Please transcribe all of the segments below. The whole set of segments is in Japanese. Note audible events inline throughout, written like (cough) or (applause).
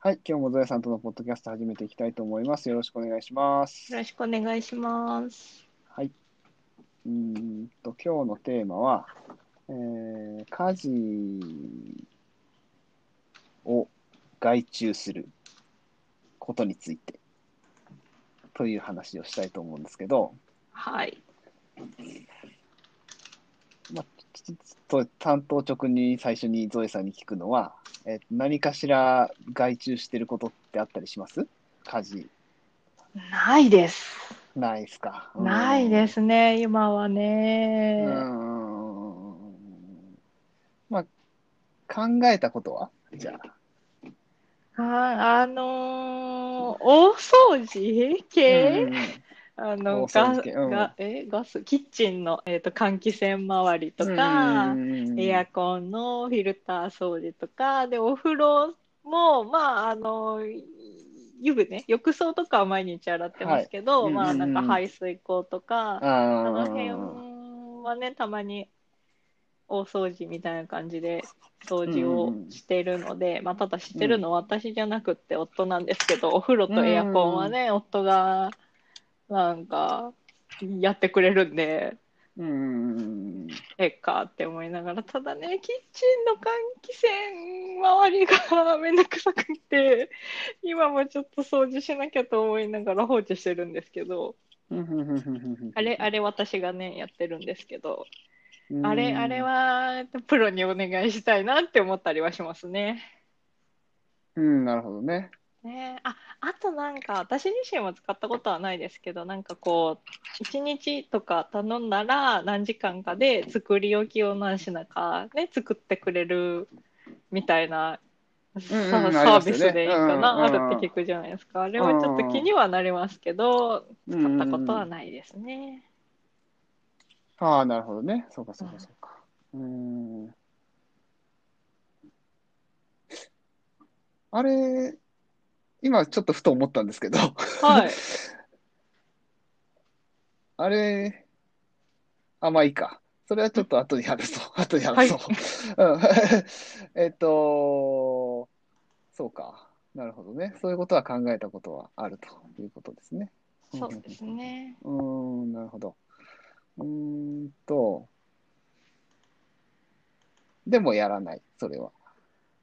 はい、今日もゾエさんとのポッドキャスト始めていきたいと思います。よろしくお願いします。よろしくお願いします。はい。うーんと、今日のテーマは、えー家事を外注することについてという話をしたいと思うんですけど、はい。担当直に最初にゾエさんに聞くのは、えー何かしら外注してることってあったりします？家事ないです。ないですか。うんないですね、今はうね。まあ、考えたことは？じゃあ。あ、あのー大掃除系、うんあの、ガガえガス、キッチンの、えーと、換気扇周りとか、エアコンのフィルター掃除とか、で、お風呂も、まあ、あの、湯船、浴槽とかは毎日洗ってますけど、はい。まあ、なんか排水口とか、ああのー辺はね、たまに大掃除みたいな感じで掃除をしてるので、まあ、ただしてるのは私じゃなくって夫なんですけど、お風呂とエアコンはね、夫がなんかやってくれるんで、うん。えっかって思いながら、ただね、キッチンの換気扇周りがめんどくさくて、今もちょっと掃除しなきゃと思いながら放置してるんですけど、あれ、あれ私がね、やってるん。ですけど、うん。あれ、あれはプロにお願いしたいなって思ったりはしますね。うん、なるほどね。ねあ、あとなんか私自身は使ったことはないですけど、なんかこう、1日とか頼んだら何時間かで作り置きを何品かね、作ってくれるみたいな、サービスでいいかな、あるって聞くじゃないですか。あれはちょっと気にはなりますけど、使使ったことはないですね。ああ、なるほどね。そうか、そうか、そうか。うん。あれ、今ちょっとふと思ったんですけど、はい。(laughs) あれ、あ、まあいいか。それはちょっと後に話そう。後に話そう。(laughs) うん (laughs) えっと、そうか。なるほどね。そういうことは考えたことはあるということですね。そうですね。うーん、なるほど。うーんと、でもやらない、それは。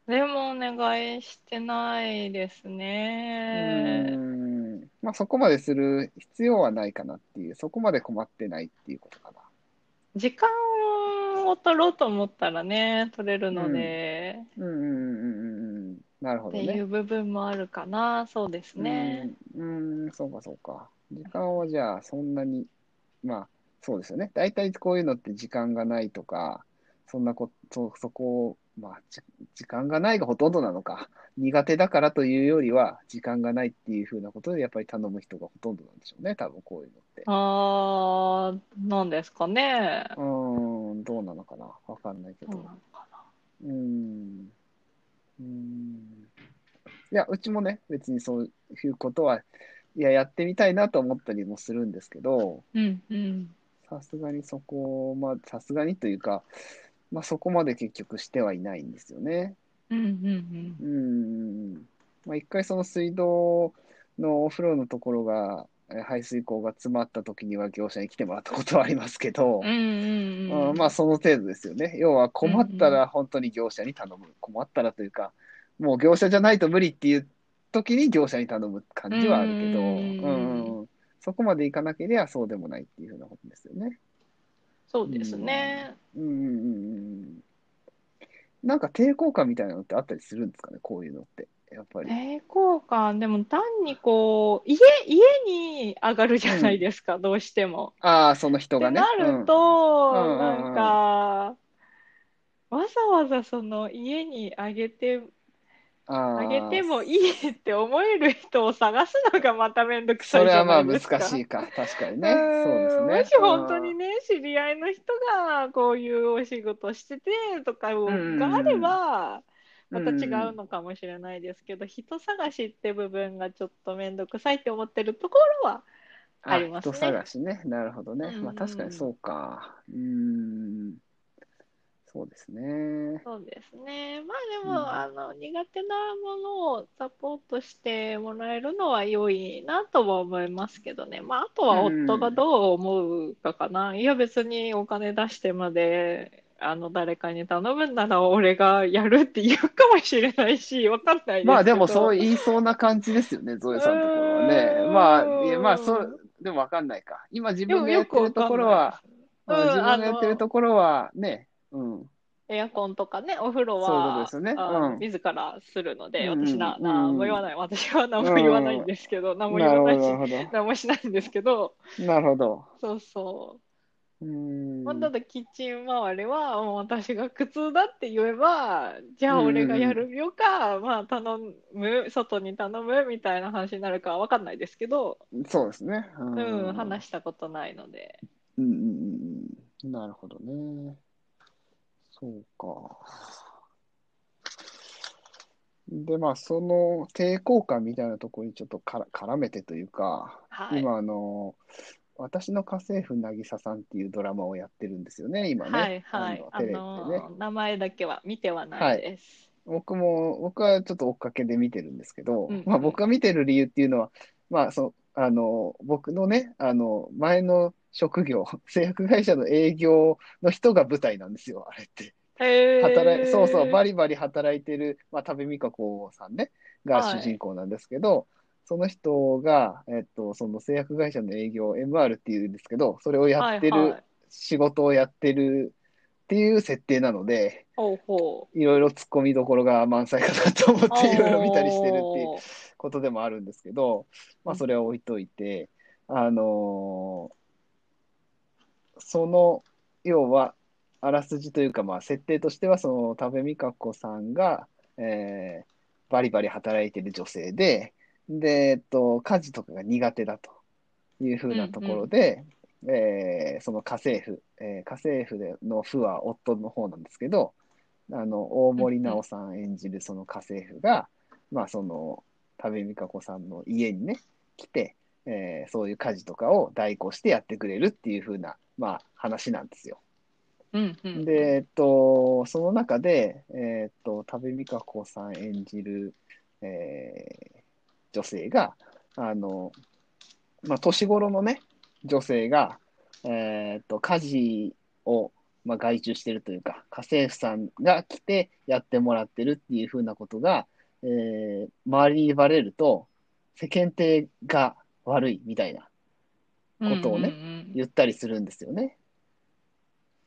でもお願いしてないですね。ん、まあそこまでする必要はないかなっていう、そこまで困ってないっていうことかな。時間を取ろうと思ったらね、取れるので、うんうんうんうんうん。なるほどね。っていう部分もあるかな。そうですね。うん、うーん、そうかそうか。時間はじゃあそんなに、まあそうですよね。大体こういうのって時間がないとか、そんなこ、そ、そこを、まあ、じ時間がないがほとんどなのか。苦手だからというよりは、時間がないっていうふうなことで、やっぱり頼む人がほとんどなんでしょうね。多分こういうのって。あー、なんですかね。うーん、どうなのかな。わかんないけどどうな。のかな。うーん。うーん。いや、うちもね、別にそういうことは、いや、やってみたいなと思ったりもするんですけど、うんうん。さすがにそこ、まあ、さすがにというか、まあ、そこまで結局してはいないんですよね。うんうんうーん。まあ、一回その水道のお風呂のところが、え排水口が詰まった時には業者に来てもらったことはありますけどうん。う、んうんうん。うんまあ、その程度ですよね。要は困ったら本当に業者に頼む。困ったらというか、もう業者じゃないと無理っていう時に業者に頼む感じはあるけど、ううんんうんそこまでいかなければそうでもないっていうふうなことですよね。そうですね。うんうんうんうん。なんか抵抗感みたいなのってあったりするんですかね、こういうのって。やっぱり。抵抗感、でも単にこう、家、家に上がるじゃないですか、どうしても。ああ、その人がね。なると、うんうんうんなんか、わざわざその家にあげて、うん、ああげあてもいいって思える人を探すのがまためんどくさいじゃそれはまあ難ないですか。しいか。確かにね。うんそうですね。もし本当にね、知り合いの人がこういうお仕事しててとかがあれば、またうん違うのかもしれないですけど、人探しって部分がちょっとめんどくさいって思ってるところはありますね人探しね。なるほどね。うんまあ確かにそうか。うーん。そうですね。そうですね。まあでも、うんあの、苦手なものをサポートしてもらえるのは良いなとは思いますけどね。まあ、あとは夫がどう思うかかな。いや、別にお金出してまで、あの、誰かに頼むんなら俺がやるって言うかもしれないし、わかんないですけど。まあでもそう言いそうな感じですよね、ゾエさんのところはね。まあ、いやまあそう、でもわかんないか。今自分がやってるところは、でもよくわかん自分がやってるところはね、うん。エアコンとかね、お風呂そういうことはですよねうん自らするので、うんうん私な、うん何も言わない。私は何も言わないんですけど、何も言なるほど、わないし、なるほ何もしないんですけど、ど。なるほど。そうそうう。ーん。まあ、ただキッチン周りは、もう私が苦痛だって言えば、じゃあ俺がやるよか、まあ頼む、外に頼むみたいな話になるかは分かんないですけど、そうですね。ううん、話したことないので。うんうんうんうん。なるほどね。そうか。で、まあ、その抵抗感みたいなところにちょっとから絡めてというか、はい。今、あの、私の家政婦渚さんっていうドラマをやってるんですよね、今ね。はいはい。ああのテレビでね。の、名前だけは見てはないです。僕も、僕はちょっと追っかけで見てるんですけど、うんまあ僕が見てる理由っていうのは、まあそう、あの、僕のね、あの、前の職業、(laughs) 製薬会社の営業の人が舞台なんですよ、あれって。働い、そうそう、バリバリ働いてる、まあ、多部未華子さんね、がはい主人公なんですけど、その人が、えっと、その製薬会社の営業、MR っていうんですけど、それをやってるはいはい、仕事をやってるっていう設定なので、いろいろ突っ込みどころが満載かなと思う。っていろいろ見たりしてるっていうことでもあるんですけど、まあそれは置いといて、あのーその、要は、あらすじというか、まあ設定としては、その、多部未華子さんが、えーバリバリ働いてる女性で、で、えっと、家事とかが苦手だというふうなところで、えーその家政婦、えー家政婦での婦は夫の方なんですけど、あの、大森奈緒さん演じるその家政婦が、まあその、多部未華子さんの家にね、来て、えーそういう家事とかを代行してやってくれるっていう風な、まあ話なんですよ。うんうん。で、えっと、その中で、えっと、多部未華子さん演じる、えー女性が、あの、まあ、年頃のね、女性が、えっと、家事を、まあ、外注してるというか、家政婦さんが来てやってもらってるっていうふうなことが、えー周りにバレると、世間体が悪いみたいなことをねうんうんうん言ったりするんですよね。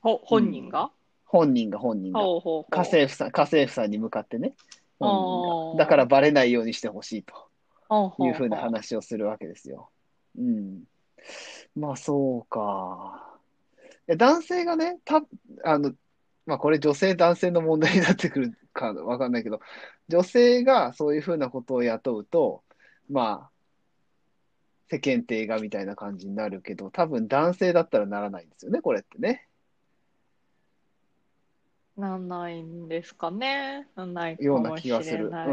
ほ本人が、本人が本人が。ほうほう家政婦さん、家政婦さんに向かってね、本人あーがだからバレないようにしてほしいというふうな話をするわけですよ。うん。まあそうか。男性がね、た、あの、まあこれ女性男性の問題になってくるかわかんないけど、女性がそういうふうなことを雇うと、まあ、世間体がみたいな感じになるけど、多分男性だったらならないんですよね、これってね。なんないんですかね。なんないかようなもし気がする。れないう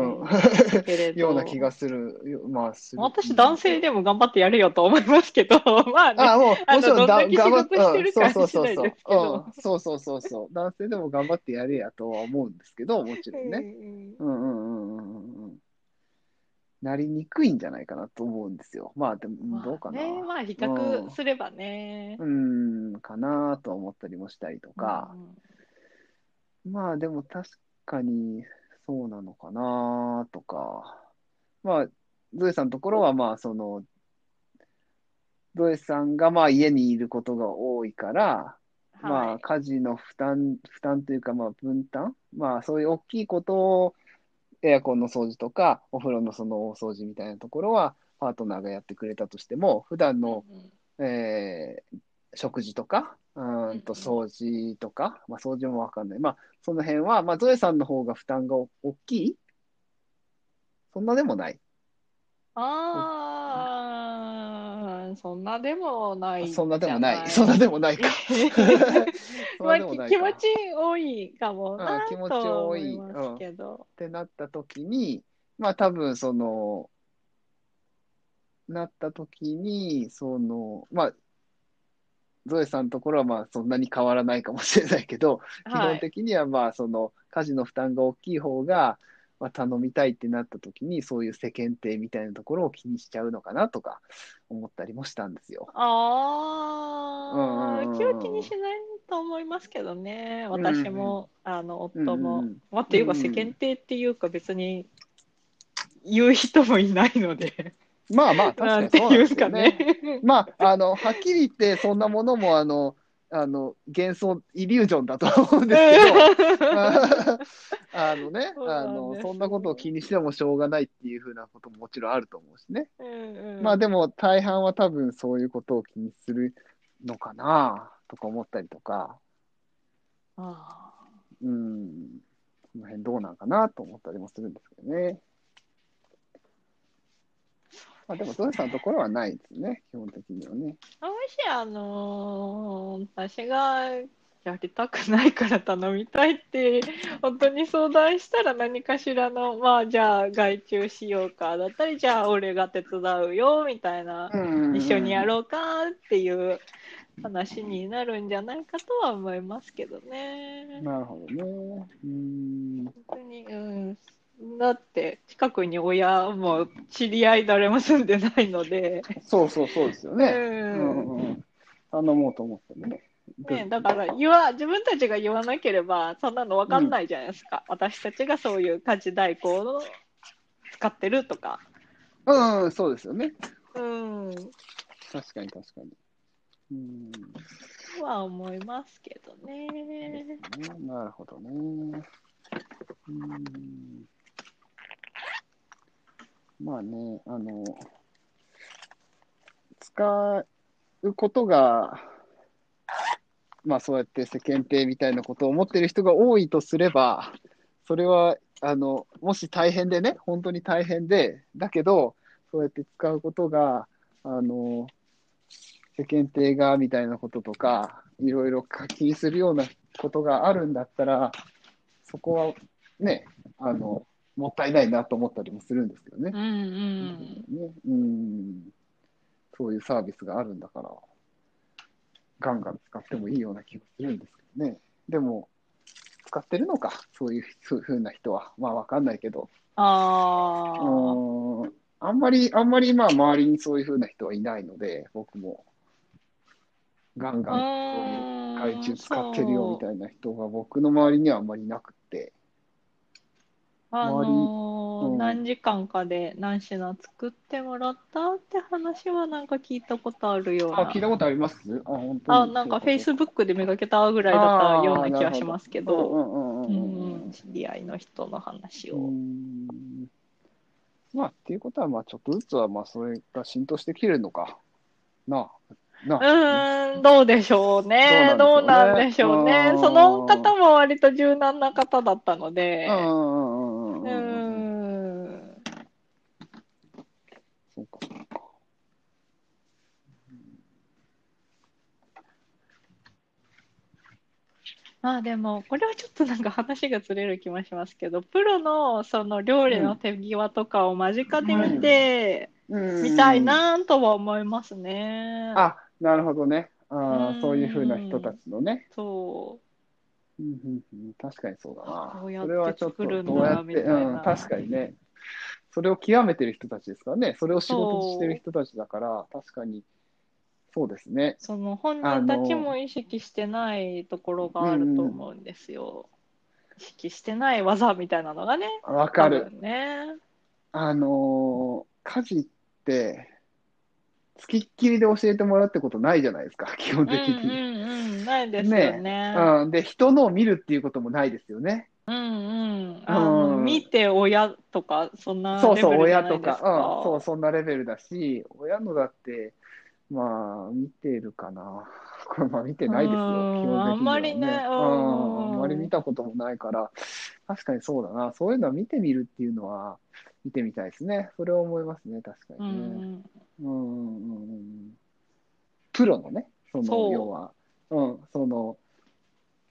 ん。ような気がする。よまあ、する。私、男性でも頑張ってやるよと思いますけど、(laughs) まあね、あ、もう、あのもちろんだ、どんだけ頑張っ仕事してるかうんそうそうそうそう。うん、そうそうそうそう。男性でも頑張ってやれやとは思うんですけど、もちろんね。うんうんうんうんうんうんうん。なりにくいんじゃないかなと思うんですよ。まあ、でも、まあどうかな。ね、まあ比較すればね。うん、かなと思ったりもしたりとか。うんまあでも確かにそうなのかなとか。まあ、ゾエさんのところはまあその、ゾエさんがまあ家にいることが多いから、まはい。あ家事の負担、負担というかまあ分担まあそういう大きいことをエアコンの掃除とかお風呂のその大掃除みたいなところはパートナーがやってくれたとしても、普段のうんえー食事とか、うーんとうん掃除とか、まあ掃除もわかんない。まあその辺は、まあゾエさんの方が負担がお大きい？そんなでもない。ああ、そんなでもないそんなでもない。そんなでもないか。(laughs) そんまあ、なでもないか。き気持ち多いかもなうん気持ちと多い思いますけど。ってなった時に、まあ多分その、なった時に、その、まあ、ゾエさんのところはまあそんなに変わらないかもしれないけど、基はい。本的にはまあその家事の負担が大きい方が、まあ、頼みたいってなった時にそういう世間体みたいなところを気にしちゃうのかなとか思ったりもしたんですよ。ああ、うんうんは気にしないと思いますけどね。私も、あの、夫も。うんうんまあ、っていうか、世間体っていうか、別に言う人もいないので、まあまあ確かにそうなんですよね。ね。まああのはっきり言ってそんなものもあのあの幻想イリュージョンだと思うんですけど。(laughs) あのね、そうあの、そんなことを気にしてもしょうがないっていうふうなことももちろんあると思うしね。うんうんまあでも大半は多分そういうことを気にするのかなとか思ったりとか、あうん、その辺どうなんかなと思ったりもするんですけどね。まあでもゾエさんのところはないですね、基本的にはね。ーもし、あのー私がやりたくないから頼みたいって、本当に相談したら何かしらの、まあ、じゃあ外注しようか、だったり、じゃあ俺が手伝うよ、みたいな、一緒にやろうかっていう話になるんじゃないかとは思いますけどね。なるほどね。うん。本当に、うん。だって、近くに親も知り合い誰も住んでないので、そうそうそうですようね。うんん。うんうん。頼もうと思ってもね。ね、だから言わ、自分たちが言わなければ、そんなの分かんないじゃないですか。私たちがそういう家事代行を使ってるとか。うん、うん、そうですよね。うん。確かに確かに。うん。とは思いますけどね。ねなるほどね。うん。まあね、あの、使うことが、まあそうやって世間体みたいなことを思ってる人が多いとすれば、それは、あの、もし大変でね、本当に大変で、だけど、そうやって使うことが、あの、世間体がみたいなこととか、いろいろ気にするようなことがあるんだったら、そこはね、あの、もったいないなと思ったりもするんですけどねう。んうん。ねうん、そういうサービスがあるんだから、ガンガン使ってもいいような気がするんですけどね。でも、使ってるのか、そういうそういうふうな人は。まあ、わかんないけど。ああ。うんあんまり、あんまりまあ、周りにそういうふうな人はいないので、僕も、ガンガン、そういう外注使ってるよみたいな人が僕の周りにはあんまりいなくって。あのーうん何時間かで何品作ってもらったって話はなんか聞いたことあるようあ、な。聞いたことあります？あ、本当に。あ、なんかフェイスブックで見かけたぐらいだったような気がしますけど、うん知り合いの人の話うを。んまあ、っていうことは、まあ、ちょっとずつは、まあ、それが浸透してきてるのかな。なうーん、どうでしょうね。どどううななんんでしょうねょうね。その方も割と柔軟な方だったので、うんうん。ーん。そうか、そうか。まあでも、これはちょっとなんか話がずれる気もしますけど、プロのその料理の手際とかを間近で見て、うんみたい。なとは思いますね。あ、なるほどね。あそういうふうな人たちのね。そうんうんうん確かにそうだな。こうやってそれはちょっと作るんだみたいなうん、確かにね。それを極めてる人たちですからね。それを仕事にしてる人たちだから、確かに、そうですねう。。その本人たちも意識してないところがあると思うんですよ。意識してない技みたいなのがね。わかるね。あのー家事って、つきっきりで教えてもらうってことないじゃないですか、(laughs) 基本うん的に。うんうん、ないですよね。うん、で、人のを見るっていうこともないですよね。うんうん。あの、うん見て親とか、そんなそうそう、レベルじゃ親とか。うん、そう、そんなレベルだし、親のだって、まあ、見てるかな。(laughs) これ、まあ、見てないですよ、うん基本的には、ね。あんまりねううんん、あんまり見たこともないから、確かにそうだな。そういうのは見てみるっていうのは、見てみたいですね。それは思いますね、確かうにね。ん。うんうんうんうんプロのね、その要は、うん、その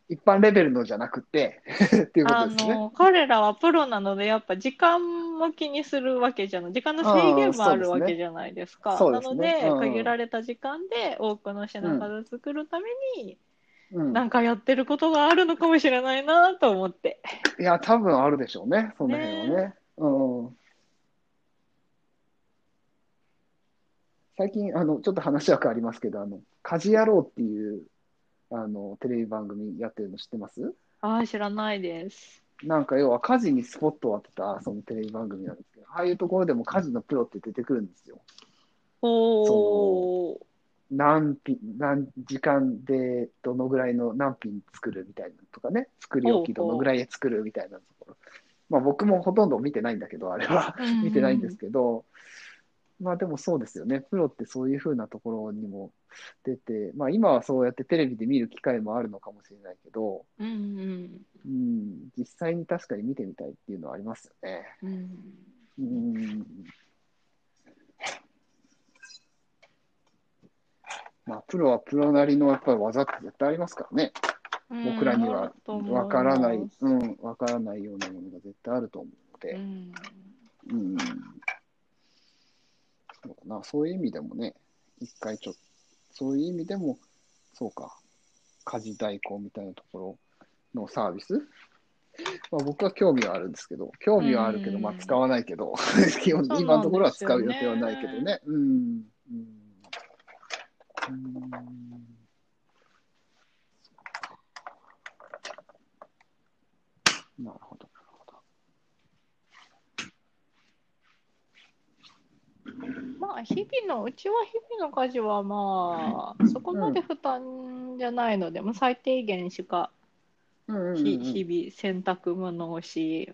一般レベルのじゃなくて (laughs) っていうこあとですね。の、彼らはプロなので、やっぱ時間も気にするわけじゃない。時間の制限もあるわけじゃないですか。すなので、ねうん限られた時間で多くの品数作るために、うん、なんかやってることがあるのかもしれないなと思って。いや、多分あるでしょうね、その辺はね。うん、最近あの、ちょっと話は変わりますけど、あの家事野郎っていうあのテレビ番組やってるの知ってます？ああ、知らないです。なんか要は家事にスポットを当てたそのテレビ番組なんですけど、ああいうところでも家事のプロって出てくるんですよ。おー。何品、何時間でどのぐらいの何品作るみたいなのとかね、作り置きどのぐらいで作るみたいなところ。まあ僕もほとんど見てないんだけど、あれは (laughs) 見てないんですけど、まあでもそうですよね。プロってそういうふうなところにも出て、まあ今はそうやってテレビで見る機会もあるのかもしれないけど、うんうん。うん、実際に確かに見てみたいっていうのはありますよね。うんうん。まあプロはプロなりのやっぱり技って絶対ありますからね。僕らにはわからない、うん、わからないようなものが絶対あると思うので、うんうん。そうだな、そういう意味でもね、一回ちょっと、そういう意味でも、そうか、家事代行みたいなところのサービス、まあ、僕は興味はあるんですけど、興味はあるけど、うん。まあ使わないけど、(laughs) 基本今のところは使う予定はないけどね。うん。うん。うんなるほど、なるほど。まあ、日々の、うちは日々の家事はまあ、そこまで負担じゃないので、もう最低限しか、うんうんうん。ひ日々洗濯物をし、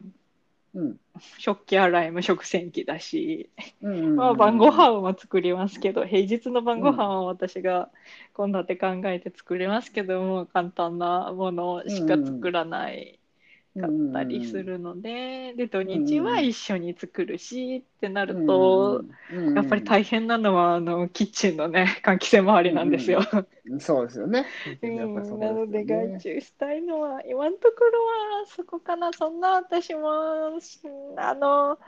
うん。食器洗いも食洗機だし、うんうんうん。まあ、晩ご飯も作りますけど、平日の晩ご飯は私が献立考えて作りますけども、簡単なものしか作らないかったりするので、で、土日は一緒に作るしってなると、やっぱり大変なのは、あの、キッチンのね、換気扇周りなんですよ。変。そうですよね。なので、外注したいのは、今のところはそこかな。そんな私も、あの、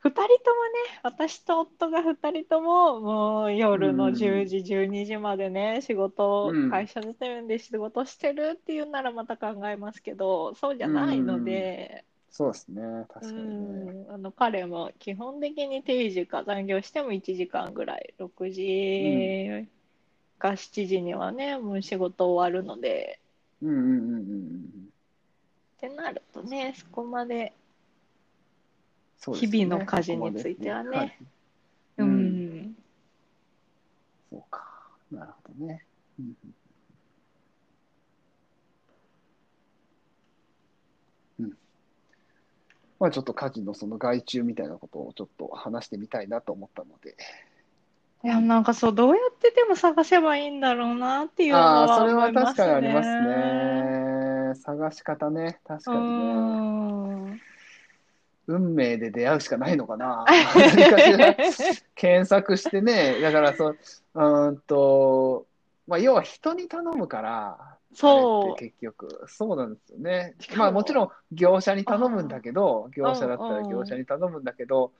二人ともね、私と夫が二人とも、もう夜のうん。10時、12時までね、仕事を、うん。会社のためで仕事してるっていうならまた考えますけど、そうじゃないので、そうですね。確うかにね。ん、あの彼も基本的に定時か残業しても1時間ぐらい、6時か7時にはね、もう仕事終わるので、うん。うん。うん。うん。うん。ってなるとね、そこまで、そうですよね日々の家事についてはね。そこまでううんん、そうか。なるほどね。うんうんまあちょっと家事のその外注みたいなことをちょっと話してみたいなと思ったので。いや、なんかそう、どうやってでも探せばいいんだろうなっていうのああ、そはれは思います確かにありますね。ね。探し方ね。確うかにね。ん。運命で出会うしかないのかな。(laughs) 検索してね。だからそう、んと、まあ、要は人に頼むから、あそう結局、そうなんですよねまあもちろん業者に頼むんだけど、業者だったら業者に頼むんだけど、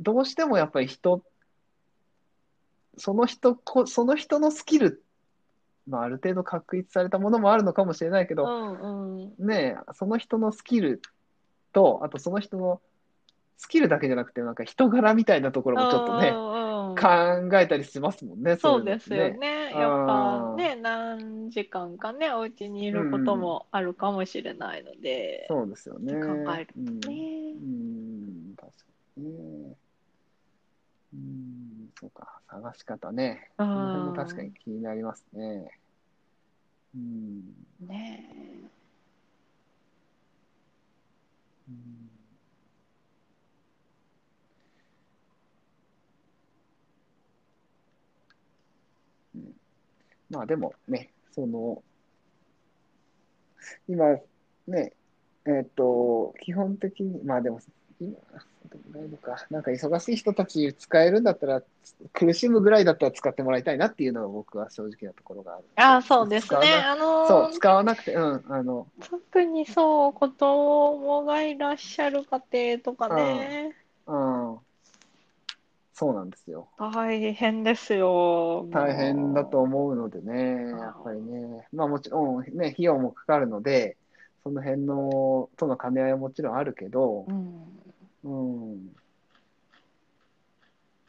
どうしてもやっぱり人、その人こ、その人のスキル、まあある程度確立されたものもあるのかもしれないけうど、んうん。ねえ、その人のスキルと、あとその人のスキルだけじゃなくて、なんか人柄みたいなところもちょっとね、考えたりしますもんね、そうですよね。やっぱね、何時間かね、お家にいることもあるかもしれないので、そうですよね。考えるうんねう。ん、確かにね。うん、そうか、探し方ね。うんその辺も確かに気になりますね。うん。ねうん。うんまあでもね、その、今ね、えっと、基本的に、まあでも、今、どうないのか。なんか忙しい人たち使えるんだったら、苦しむぐらいだったら使ってもらいたいなっていうのが僕は正直なところがある。ああ、そうですね。あのそう、使わなくて、うん、あの、特にそう、子供がいらっしゃる家庭とかね、うん、そうなんですよ。大変ですよ。大変だと思うのでね、やっぱりね、まあもちろんね、費用もかかるので、その辺の、との兼ね合いはもちろんあるけどう、ん。うん。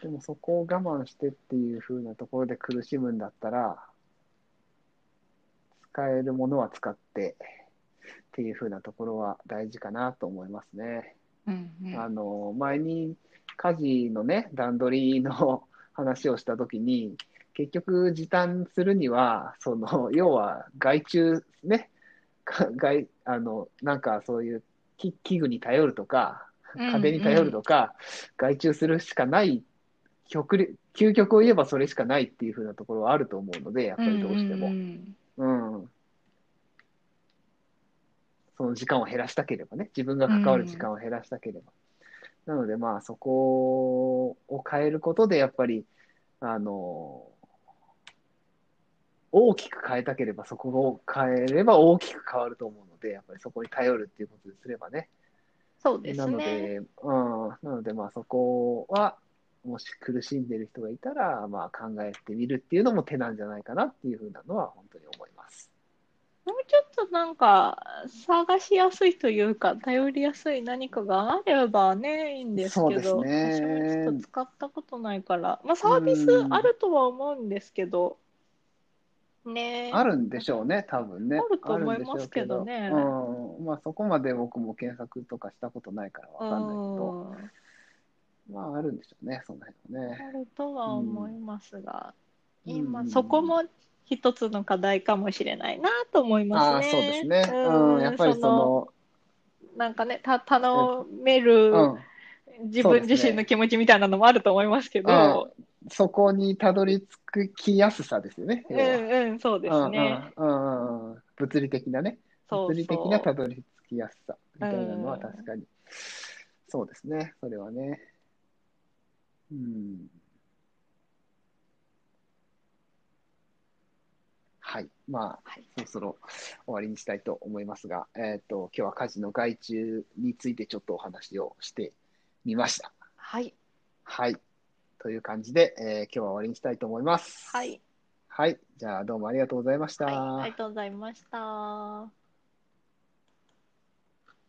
でもそこを我慢してっていう風なところで苦しむんだったら、使えるものは使ってっていう風なところは大事かなと思いますね。うんうんあの、前に家事のね、段取りの話をしたときに、結局時短するには、その、要は外注ね、か外、あの、なんかそういう器器具に頼るとか、家電に頼るとか、外注するしかない、極力究極を言えばそれしかないっていう風なところはあると思うので、やっぱりどうしても。うん。その時間を減らしたければね、自分が関わる時間を減らしたければ。なので、まあ、そこを変えることで、やっぱり、あの、大きく変えたければ、そこを変えれば大きく変わると思うので、やっぱりそこに頼るっていうことですればね。そうですなのね。で、うん、なので、まあ、そこは、もし苦しんでる人がいたら、まあ、考えてみるっていうのも手なんじゃないかなっていうふうなのは、本当に思います。もうちょっとなんか探しやすいというか頼りやすい何かがあればねいいんですけどね私もちょっと使ったことないからまあサービスあるとは思うんですけどね。あるんでしょうね、多分ね。あると思いますけどね。うけど。うん。まあ、そこまで僕も検索とかしたことないからわかんないけど、うん。まあ、あるんでしょうね、その辺はね。あるとは思いますが、うん。今うんそこも一つの課題かもしれないなと思いますね。ああ、そうですね。うん、やっぱりその、なんかね、た頼めるうん、自分自身の気持ちみたいなのもあると思いますけど、そこにたどり着きやすさですよね。うんうん、そうですね。うんうん物理的なね。そうそう物理的なたどり着きやすさみたいなのはうん確かに。そうですね、それはね。うん。はい。まあ、はいそろそろ終わりにしたいと思いますが、えっ、と、今日は家事の外注についてちょっとお話をしてみました。はい。はい。という感じで、えー今日は終わりにしたいと思います。はい。はい。じゃあ、どうもありがとうございました。はい。ありがとうございました。